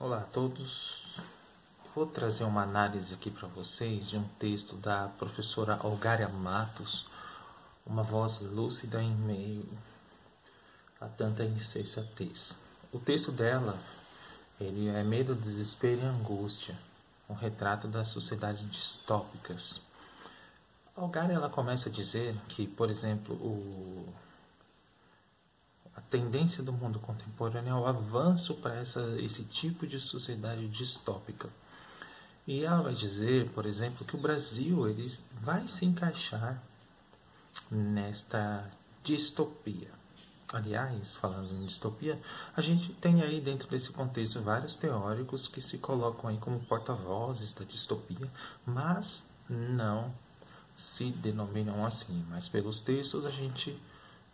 Olá a todos. Vou trazer uma análise aqui para vocês de um texto da professora Olgária Matos, uma voz lúcida em meio a tanta insensatez. O texto dela, ele é medo, desespero e angústia, um retrato das sociedades distópicas. A Olgária ela começa a dizer que, por exemplo, o a tendência do mundo contemporâneo é o avanço para esse tipo de sociedade distópica. E ela vai dizer, por exemplo, que o Brasil ele vai se encaixar nesta distopia. Aliás, falando em distopia, a gente tem aí dentro desse contexto vários teóricos que se colocam aí como porta-vozes da distopia, mas não se denominam assim. Mas pelos textos a gente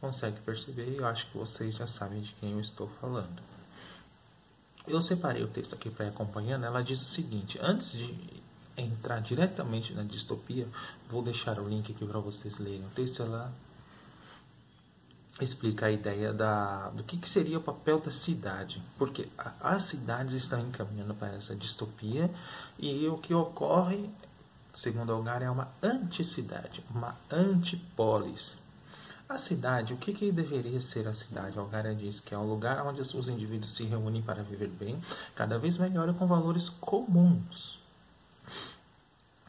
consegue perceber e eu acho que vocês já sabem de quem eu estou falando. Eu separei o texto aqui para ir acompanhando. Ela diz o seguinte: antes de entrar diretamente na distopia, vou deixar o link aqui para vocês lerem. O texto ela explica a ideia da, do que, que seria o papel da cidade, porque a, as cidades estão encaminhando para essa distopia e o que ocorre, segundo Algar, é uma anticidade, uma antipolis. A cidade, o que, que deveria ser a cidade? Algaria diz que é um lugar onde os indivíduos se reúnem para viver bem, cada vez melhor e com valores comuns.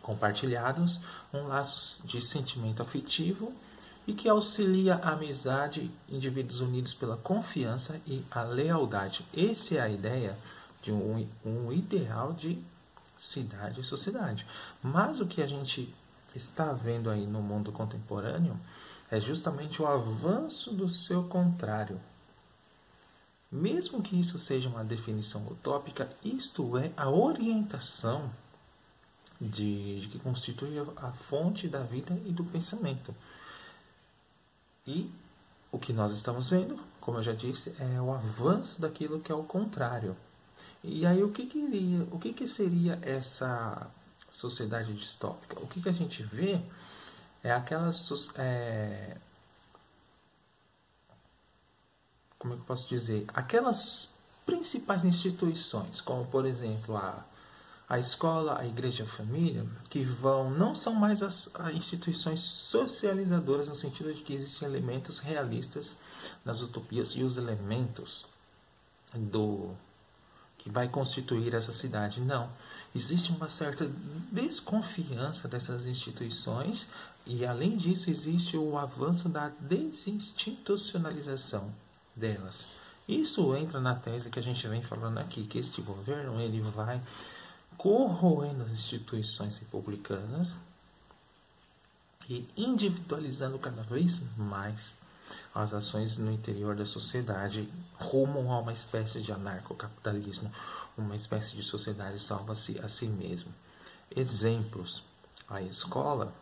Compartilhados, um laço de sentimento afetivo e que auxilia a amizade, indivíduos unidos pela confiança e a lealdade. Essa é a ideia de um, um ideal de cidade e sociedade. Mas o que a gente está vendo aí no mundo contemporâneo é justamente o avanço do seu contrário. Mesmo que isso seja uma definição utópica, isto é a orientação de, de que constitui a fonte da vida e do pensamento. E o que nós estamos vendo, como eu já disse, é o avanço daquilo que é o contrário. E aí o que, que, o que, que seria essa sociedade distópica? O que, que a gente vê é aquelas. É, como é que eu posso dizer? Aquelas principais instituições, como por exemplo a, a escola, a igreja, a família, que vão não são mais as, as instituições socializadoras no sentido de que existem elementos realistas nas utopias e os elementos do que vai constituir essa cidade. Não. Existe uma certa desconfiança dessas instituições e, além disso, existe o avanço da desinstitucionalização delas. Isso entra na tese que a gente vem falando aqui, que este governo ele vai corroendo as instituições republicanas e individualizando cada vez mais as ações no interior da sociedade rumo a uma espécie de anarcocapitalismo, uma espécie de sociedade salva-se a si mesmo. Exemplos: a escola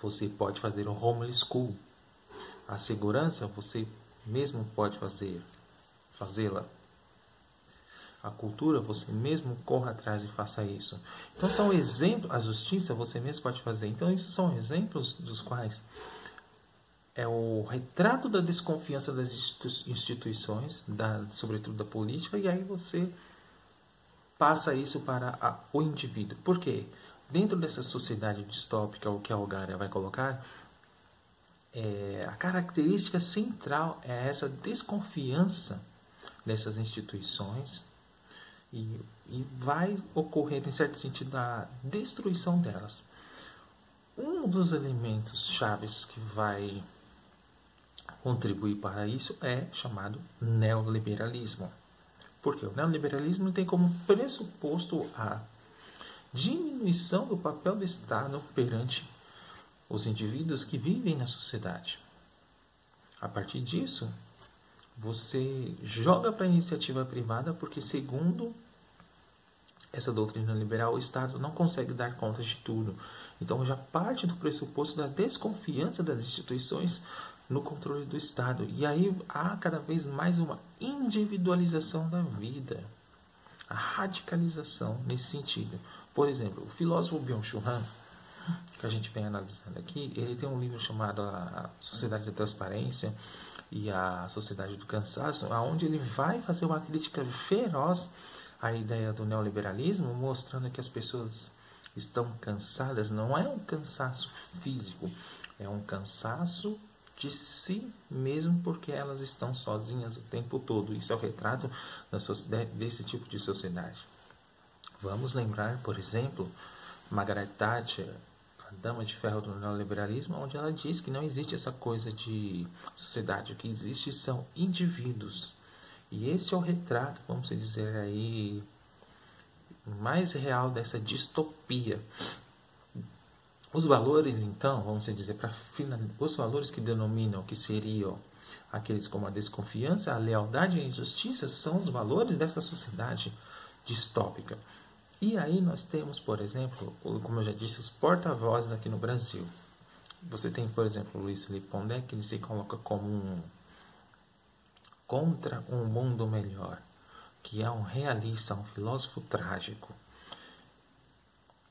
você pode fazer um homeschool. A segurança você mesmo pode fazer, fazê-la. A cultura você mesmo corra atrás e faça isso. Então são exemplos, a justiça você mesmo pode fazer. Então isso são exemplos dos quais é o retrato da desconfiança das instituições, da, sobretudo da política, e aí você passa isso para a, o indivíduo. Por quê? Dentro dessa sociedade distópica, o que a Algaria vai colocar, é, a característica central é essa desconfiança dessas instituições e, e vai ocorrer, em certo sentido, a destruição delas. Um dos elementos chaves que vai contribuir para isso é chamado neoliberalismo. Porque o neoliberalismo tem como pressuposto a diminuição do papel do Estado perante os indivíduos que vivem na sociedade. A partir disso, você joga para a iniciativa privada porque, segundo essa doutrina liberal, o Estado não consegue dar conta de tudo. Então já parte do pressuposto da desconfiança das instituições no controle do Estado. E aí há cada vez mais uma individualização da vida, a radicalização nesse sentido. Por exemplo, o filósofo Byung-Chul Han, que a gente vem analisando aqui, ele tem um livro chamado A Sociedade da Transparência, e a Sociedade do Cansaço, aonde ele vai fazer uma crítica feroz à ideia do neoliberalismo, mostrando que as pessoas estão cansadas. Não é um cansaço físico, é um cansaço de si mesmo porque elas estão sozinhas o tempo todo. Isso é o retrato desse tipo de sociedade. Vamos lembrar, por exemplo, Margaret Thatcher, a dama de ferro do neoliberalismo, onde ela diz que não existe essa coisa de sociedade, o que existe são indivíduos. E esse é o retrato, vamos dizer aí, mais real dessa distopia. Os valores, então, vamos dizer, para os valores que denominam que seriam aqueles como a desconfiança, a lealdade e a injustiça, são os valores dessa sociedade distópica. E aí nós temos, por exemplo, como eu já disse, os porta-vozes aqui no Brasil. Você tem, por exemplo, Luiz Felipe Pondé, que ele se coloca como um contra um mundo melhor, que é um realista, um filósofo trágico.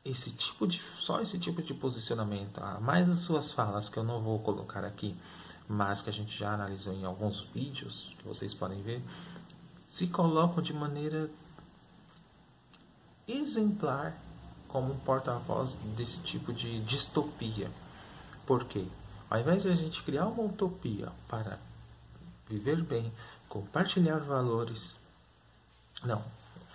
Esse tipo de só esse tipo de posicionamento, mais as suas falas que eu não vou colocar aqui, mas que a gente já analisou em alguns vídeos que vocês podem ver, se colocam de maneira exemplar como porta-voz desse tipo de distopia. Por quê? Ao invés de a gente criar uma utopia para viver bem, compartilhar valores, não,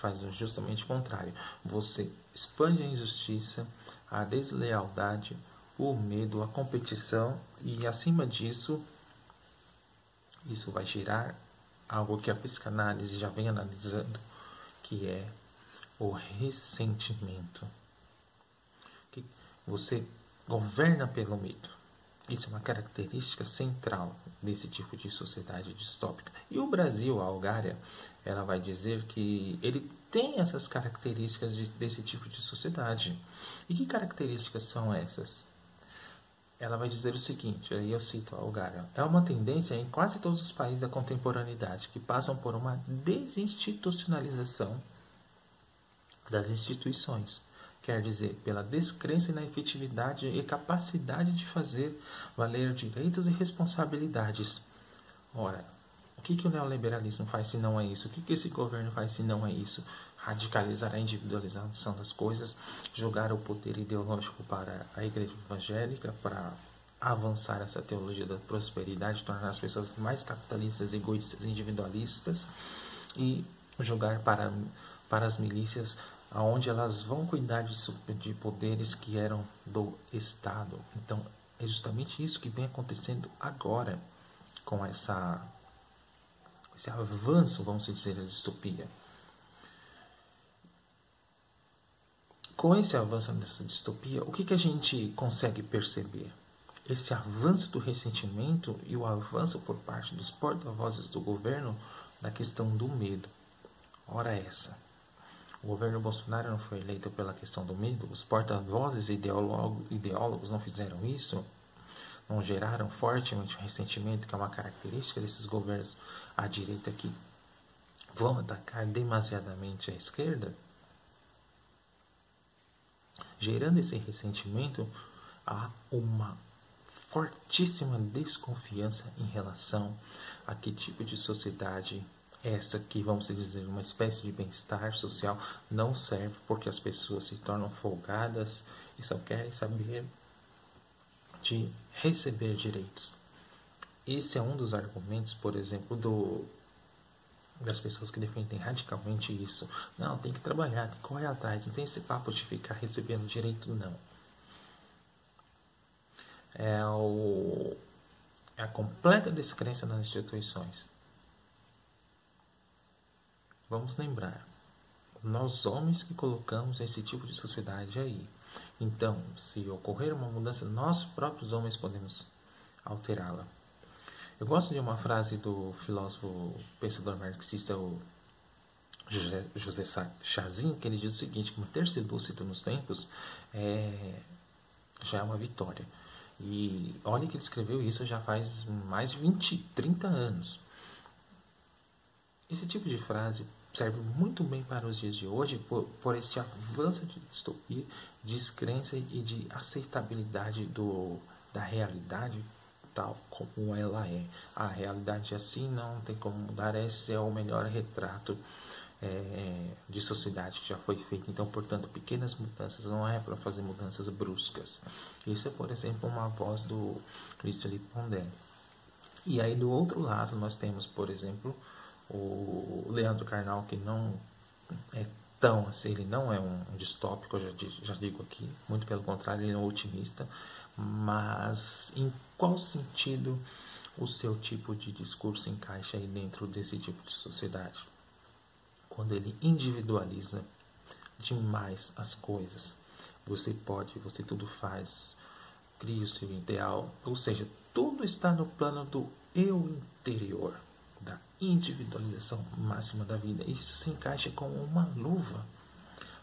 faz justamente o contrário. Você expande a injustiça, a deslealdade, o medo, a competição e acima disso, isso vai gerar algo que a psicanálise já vem analisando, que é o ressentimento. Que você governa pelo medo. Isso é uma característica central desse tipo de sociedade distópica. E o Brasil, a Algária, ela vai dizer que ele tem essas características de, desse tipo de sociedade. E que características são essas? Ela vai dizer o seguinte, aí eu cito a Algária, é uma tendência em quase todos os países da contemporaneidade que passam por uma desinstitucionalização das instituições, quer dizer, pela descrença na efetividade e capacidade de fazer valer direitos e responsabilidades. Ora, o que, que o neoliberalismo faz se não é isso? O que, que esse governo faz se não é isso? Radicalizar a individualização das coisas, jogar o poder ideológico para a igreja evangélica, para avançar essa teologia da prosperidade, tornar as pessoas mais capitalistas, egoístas, individualistas e jogar para, para as milícias aonde elas vão cuidar de, de poderes que eram do Estado. Então, é justamente isso que vem acontecendo agora com essa esse avanço, vamos dizer, da distopia. Com esse avanço dessa distopia, o que, que a gente consegue perceber? Esse avanço do ressentimento e o avanço por parte dos porta-vozes do governo na questão do medo. Ora essa. O governo Bolsonaro não foi eleito pela questão do medo? Os porta-vozes ideólogos não fizeram isso? Não geraram fortemente o ressentimento, que é uma característica desses governos à direita que vão atacar demasiadamente a esquerda? Gerando esse ressentimento, há uma fortíssima desconfiança em relação a que tipo de sociedade essa que vamos dizer uma espécie de bem-estar social não serve porque as pessoas se tornam folgadas e só querem saber de receber direitos. Esse é um dos argumentos, por exemplo, do das pessoas que defendem radicalmente isso. Não, tem que trabalhar, tem que correr atrás, não tem esse papo de ficar recebendo direito, não. É, o, é a completa descrença nas instituições. Vamos lembrar, nós homens que colocamos esse tipo de sociedade aí. Então, se ocorrer uma mudança, nós próprios homens podemos alterá-la. Eu gosto de uma frase do filósofo pensador marxista, o José, José Chazin, que ele diz o seguinte, que manter-se lúcido nos tempos é, já é uma vitória. E olha que ele escreveu isso já faz mais de 20, 30 anos. Esse tipo de frase serve muito bem para os dias de hoje por, por esse avanço de distopia, descrença e de aceitabilidade do, da realidade tal como ela é. A realidade é assim não tem como mudar. Esse é o melhor retrato é, de sociedade que já foi feito. Então, portanto, pequenas mudanças não é para fazer mudanças bruscas. Isso é, por exemplo, uma voz do Felipe Pondé. E aí, do outro lado, nós temos, por exemplo, o Leandro Carnal, que não é tão assim, ele não é um distópico, eu já, já digo aqui, muito pelo contrário, ele é um otimista, mas em qual sentido o seu tipo de discurso encaixa aí dentro desse tipo de sociedade? quando ele individualiza demais as coisas. Você pode, você tudo faz, cria o seu ideal, ou seja, tudo está no plano do eu interior, individualização máxima da vida. Isso se encaixa como uma luva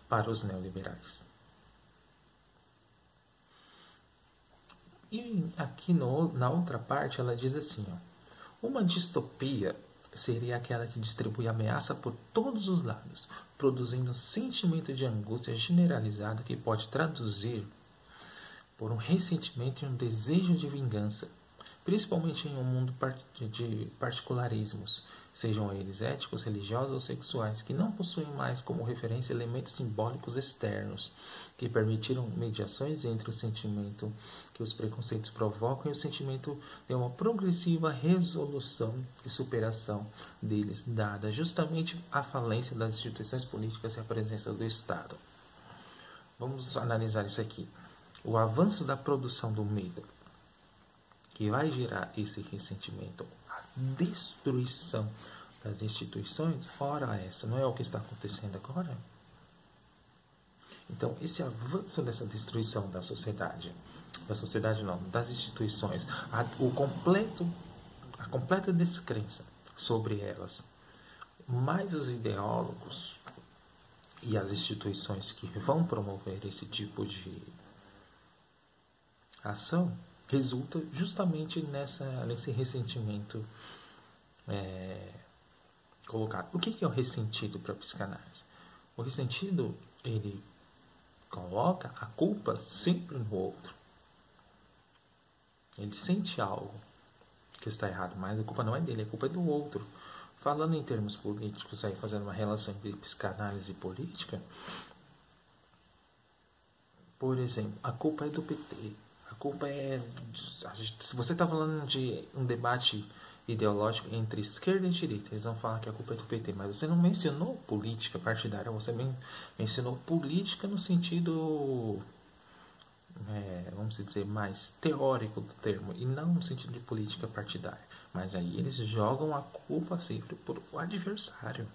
para os neoliberais. E aqui no, na outra parte ela diz assim: ó, uma distopia seria aquela que distribui ameaça por todos os lados, produzindo um sentimento de angústia generalizada que pode traduzir por um ressentimento e um desejo de vingança, principalmente em um mundo de particularismos, sejam eles éticos, religiosos ou sexuais, que não possuem mais como referência elementos simbólicos externos que permitiram mediações entre o sentimento que os preconceitos provocam e o sentimento de uma progressiva resolução e superação deles, dada justamente a falência das instituições políticas e a presença do Estado. Vamos analisar isso aqui. O avanço da produção do medo, que vai gerar esse ressentimento, a destruição das instituições, ora essa, não é o que está acontecendo agora? Então, esse avanço dessa destruição da sociedade da sociedade não, das instituições, a, o completo, a completa descrença sobre elas, mais os ideólogos e as instituições que vão promover esse tipo de ação, resulta justamente nessa, nesse ressentimento é, colocado. O que é o ressentido para a psicanálise? O ressentido, ele coloca a culpa sempre no outro. Ele sente algo que está errado, mas a culpa não é dele, a culpa é do outro. Falando em termos políticos, aí fazendo uma relação entre psicanálise e política, por exemplo, a culpa é do PT. A culpa é. Se você está falando de um debate ideológico entre esquerda e direita, eles vão falar que a culpa é do PT, mas você não mencionou política partidária, você mencionou política no sentido é, vamos dizer, mais teórico do termo, e não no sentido de política partidária. Mas aí eles jogam a culpa sempre por o adversário.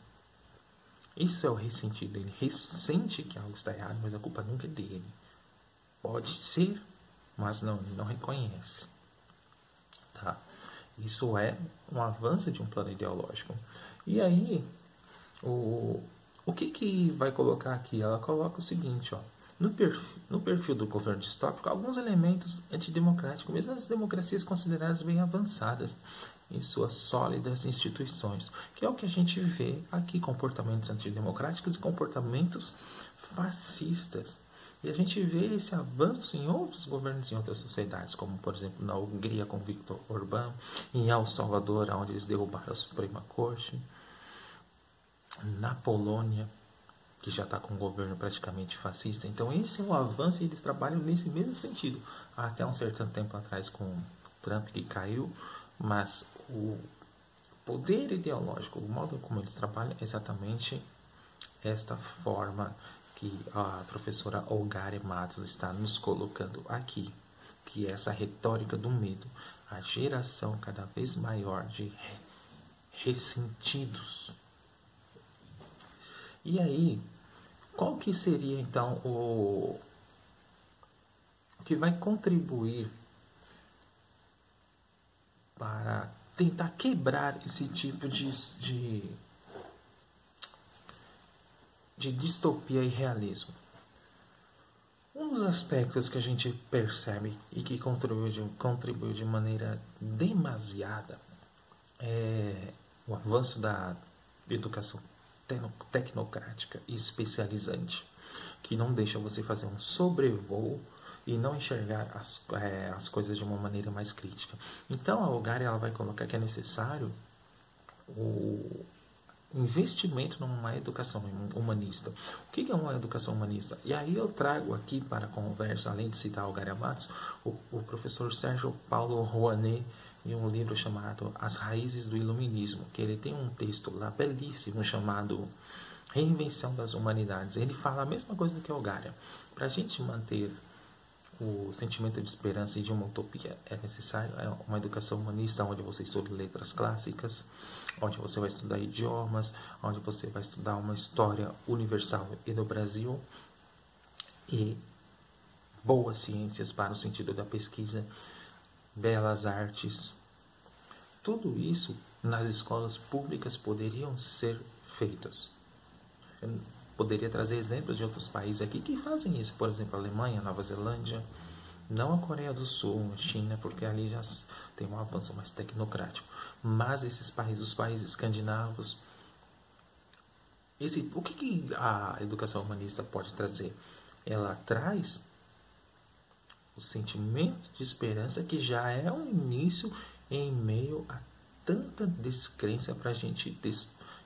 Isso é o ressentido. Ele ressente que algo está errado, mas a culpa nunca é dele. Pode ser, mas não, não reconhece. Tá? Isso é um avanço de um plano ideológico. E aí, o, o que, que vai colocar aqui? Ela coloca o seguinte, ó. No perfil, no perfil do governo distópico, alguns elementos antidemocráticos, mesmo as democracias consideradas bem avançadas em suas sólidas instituições, que é o que a gente vê aqui, comportamentos antidemocráticos e comportamentos fascistas. E a gente vê esse avanço em outros governos em outras sociedades, como por exemplo na Hungria com Viktor Orbán, em El Salvador, onde eles derrubaram a Suprema Corte, na Polônia, que já está com um governo praticamente fascista. Então esse é o avanço e eles trabalham nesse mesmo sentido. Até um certo tempo atrás com Trump que caiu, mas o poder ideológico, o modo como eles trabalham é exatamente esta forma que a professora Olgare Matos está nos colocando aqui, que é essa retórica do medo, a geração cada vez maior de ressentidos. E aí, qual que seria então o, que vai contribuir para tentar quebrar esse tipo de, de, de distopia e realismo? Um dos aspectos que a gente percebe e que contribuiu de, contribuiu de maneira demasiada é o avanço da educação tecnocrática e especializante, que não deixa você fazer um sobrevoo e não enxergar as, é, as coisas de uma maneira mais crítica. Então, a Algar ela vai colocar que é necessário o investimento numa educação humanista. O que é uma educação humanista? E aí eu trago aqui para a conversa, além de citar Algar Matos, o, o professor Sérgio Paulo Rouanet, em um livro chamado As Raízes do Iluminismo, que ele tem um texto lá belíssimo chamado Reinvenção das Humanidades. Ele fala a mesma coisa que Algaria. Para a gente manter o sentimento de esperança e de uma utopia é necessário é uma educação humanista onde você estuda letras clássicas, onde você vai estudar idiomas, onde você vai estudar uma história universal e do Brasil e boas ciências para o sentido da pesquisa, belas artes. Tudo isso nas escolas públicas poderiam ser feitos. Poderia trazer exemplos de outros países aqui que fazem isso, por exemplo, a Alemanha, Nova Zelândia, não a Coreia do Sul, a China, porque ali já tem um avanço mais tecnocrático, mas esses países, os países escandinavos, esse, o que, que a educação humanista pode trazer? Ela traz o sentimento de esperança que já é um início em meio a tanta descrença para a gente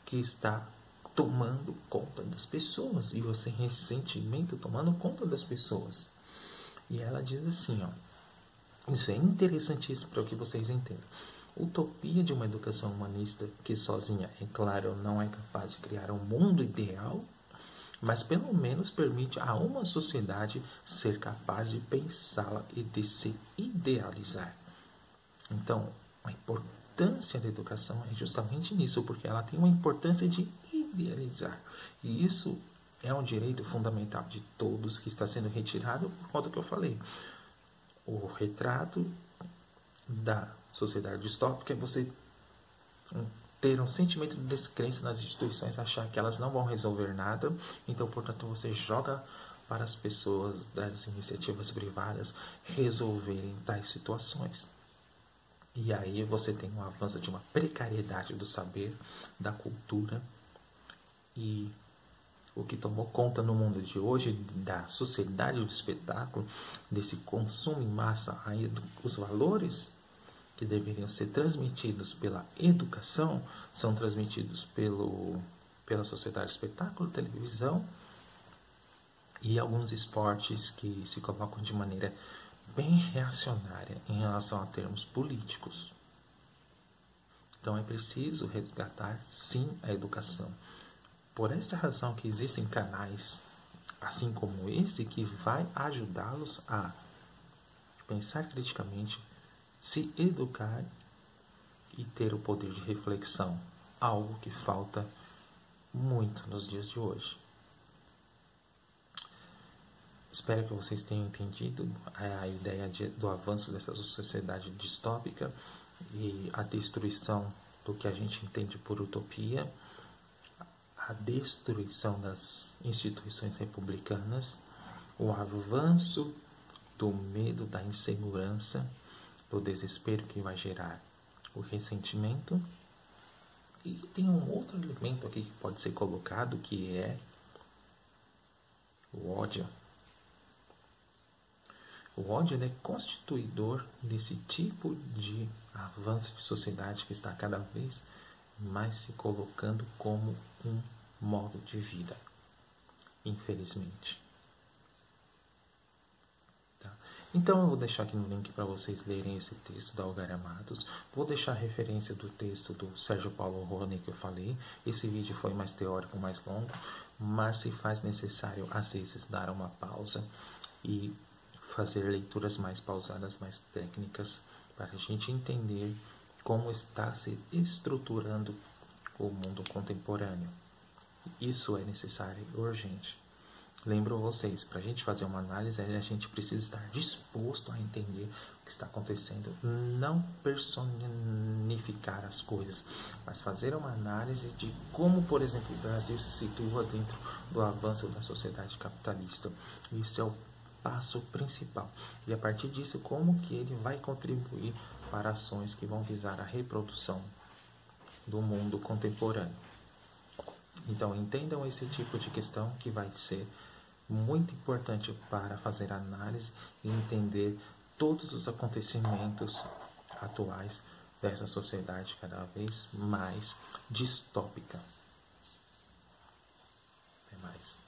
que está tomando conta das pessoas e o ressentimento tomando conta das pessoas. E ela diz assim, ó, isso é interessantíssimo para que vocês entendam. Utopia de uma educação humanista que sozinha, é claro, não é capaz de criar um mundo ideal, mas pelo menos permite a uma sociedade ser capaz de pensá-la e de se idealizar. Então, a importância da educação é justamente nisso, porque ela tem uma importância de idealizar. E isso é um direito fundamental de todos que está sendo retirado por conta que eu falei. O retrato da sociedade distópica é você ter um sentimento de descrença nas instituições, achar que elas não vão resolver nada, então, portanto, você joga para as pessoas das iniciativas privadas resolverem tais situações. E aí você tem um avanço de uma precariedade do saber, da cultura e o que tomou conta no mundo de hoje da sociedade do espetáculo, desse consumo em massa, os valores que deveriam ser transmitidos pela educação são transmitidos pelo, pela sociedade do espetáculo, televisão e alguns esportes que se colocam de maneira bem reacionária em relação a termos políticos. Então é preciso resgatar sim a educação. Por esta razão que existem canais assim como este que vai ajudá-los a pensar criticamente, se educar e ter o poder de reflexão, algo que falta muito nos dias de hoje. Espero que vocês tenham entendido a ideia de, do avanço dessa sociedade distópica e a destruição do que a gente entende por utopia a destruição das instituições republicanas, o avanço do medo, da insegurança, do desespero que vai gerar o ressentimento. E tem um outro elemento aqui que pode ser colocado que é o ódio. O ódio é constituidor desse tipo de avanço de sociedade que está cada vez mais se colocando como um modo de vida, infelizmente. Tá? Então eu vou deixar aqui no link para vocês lerem esse texto da Algar Matos. Vou deixar a referência do texto do Sérgio Paulo Rony que eu falei. Esse vídeo foi mais teórico, mais longo, mas se faz necessário às vezes dar uma pausa e fazer leituras mais pausadas, mais técnicas, para a gente entender como está se estruturando o mundo contemporâneo. Isso é necessário e urgente. Lembro vocês, para a gente fazer uma análise, a gente precisa estar disposto a entender o que está acontecendo, não personificar as coisas, mas fazer uma análise de como, por exemplo, o Brasil se situa dentro do avanço da sociedade capitalista. Isso é o passo principal. E a partir disso, como que ele vai contribuir para ações que vão visar a reprodução do mundo contemporâneo. Então, entendam esse tipo de questão que vai ser muito importante para fazer análise e entender todos os acontecimentos atuais dessa sociedade cada vez mais distópica. Até mais.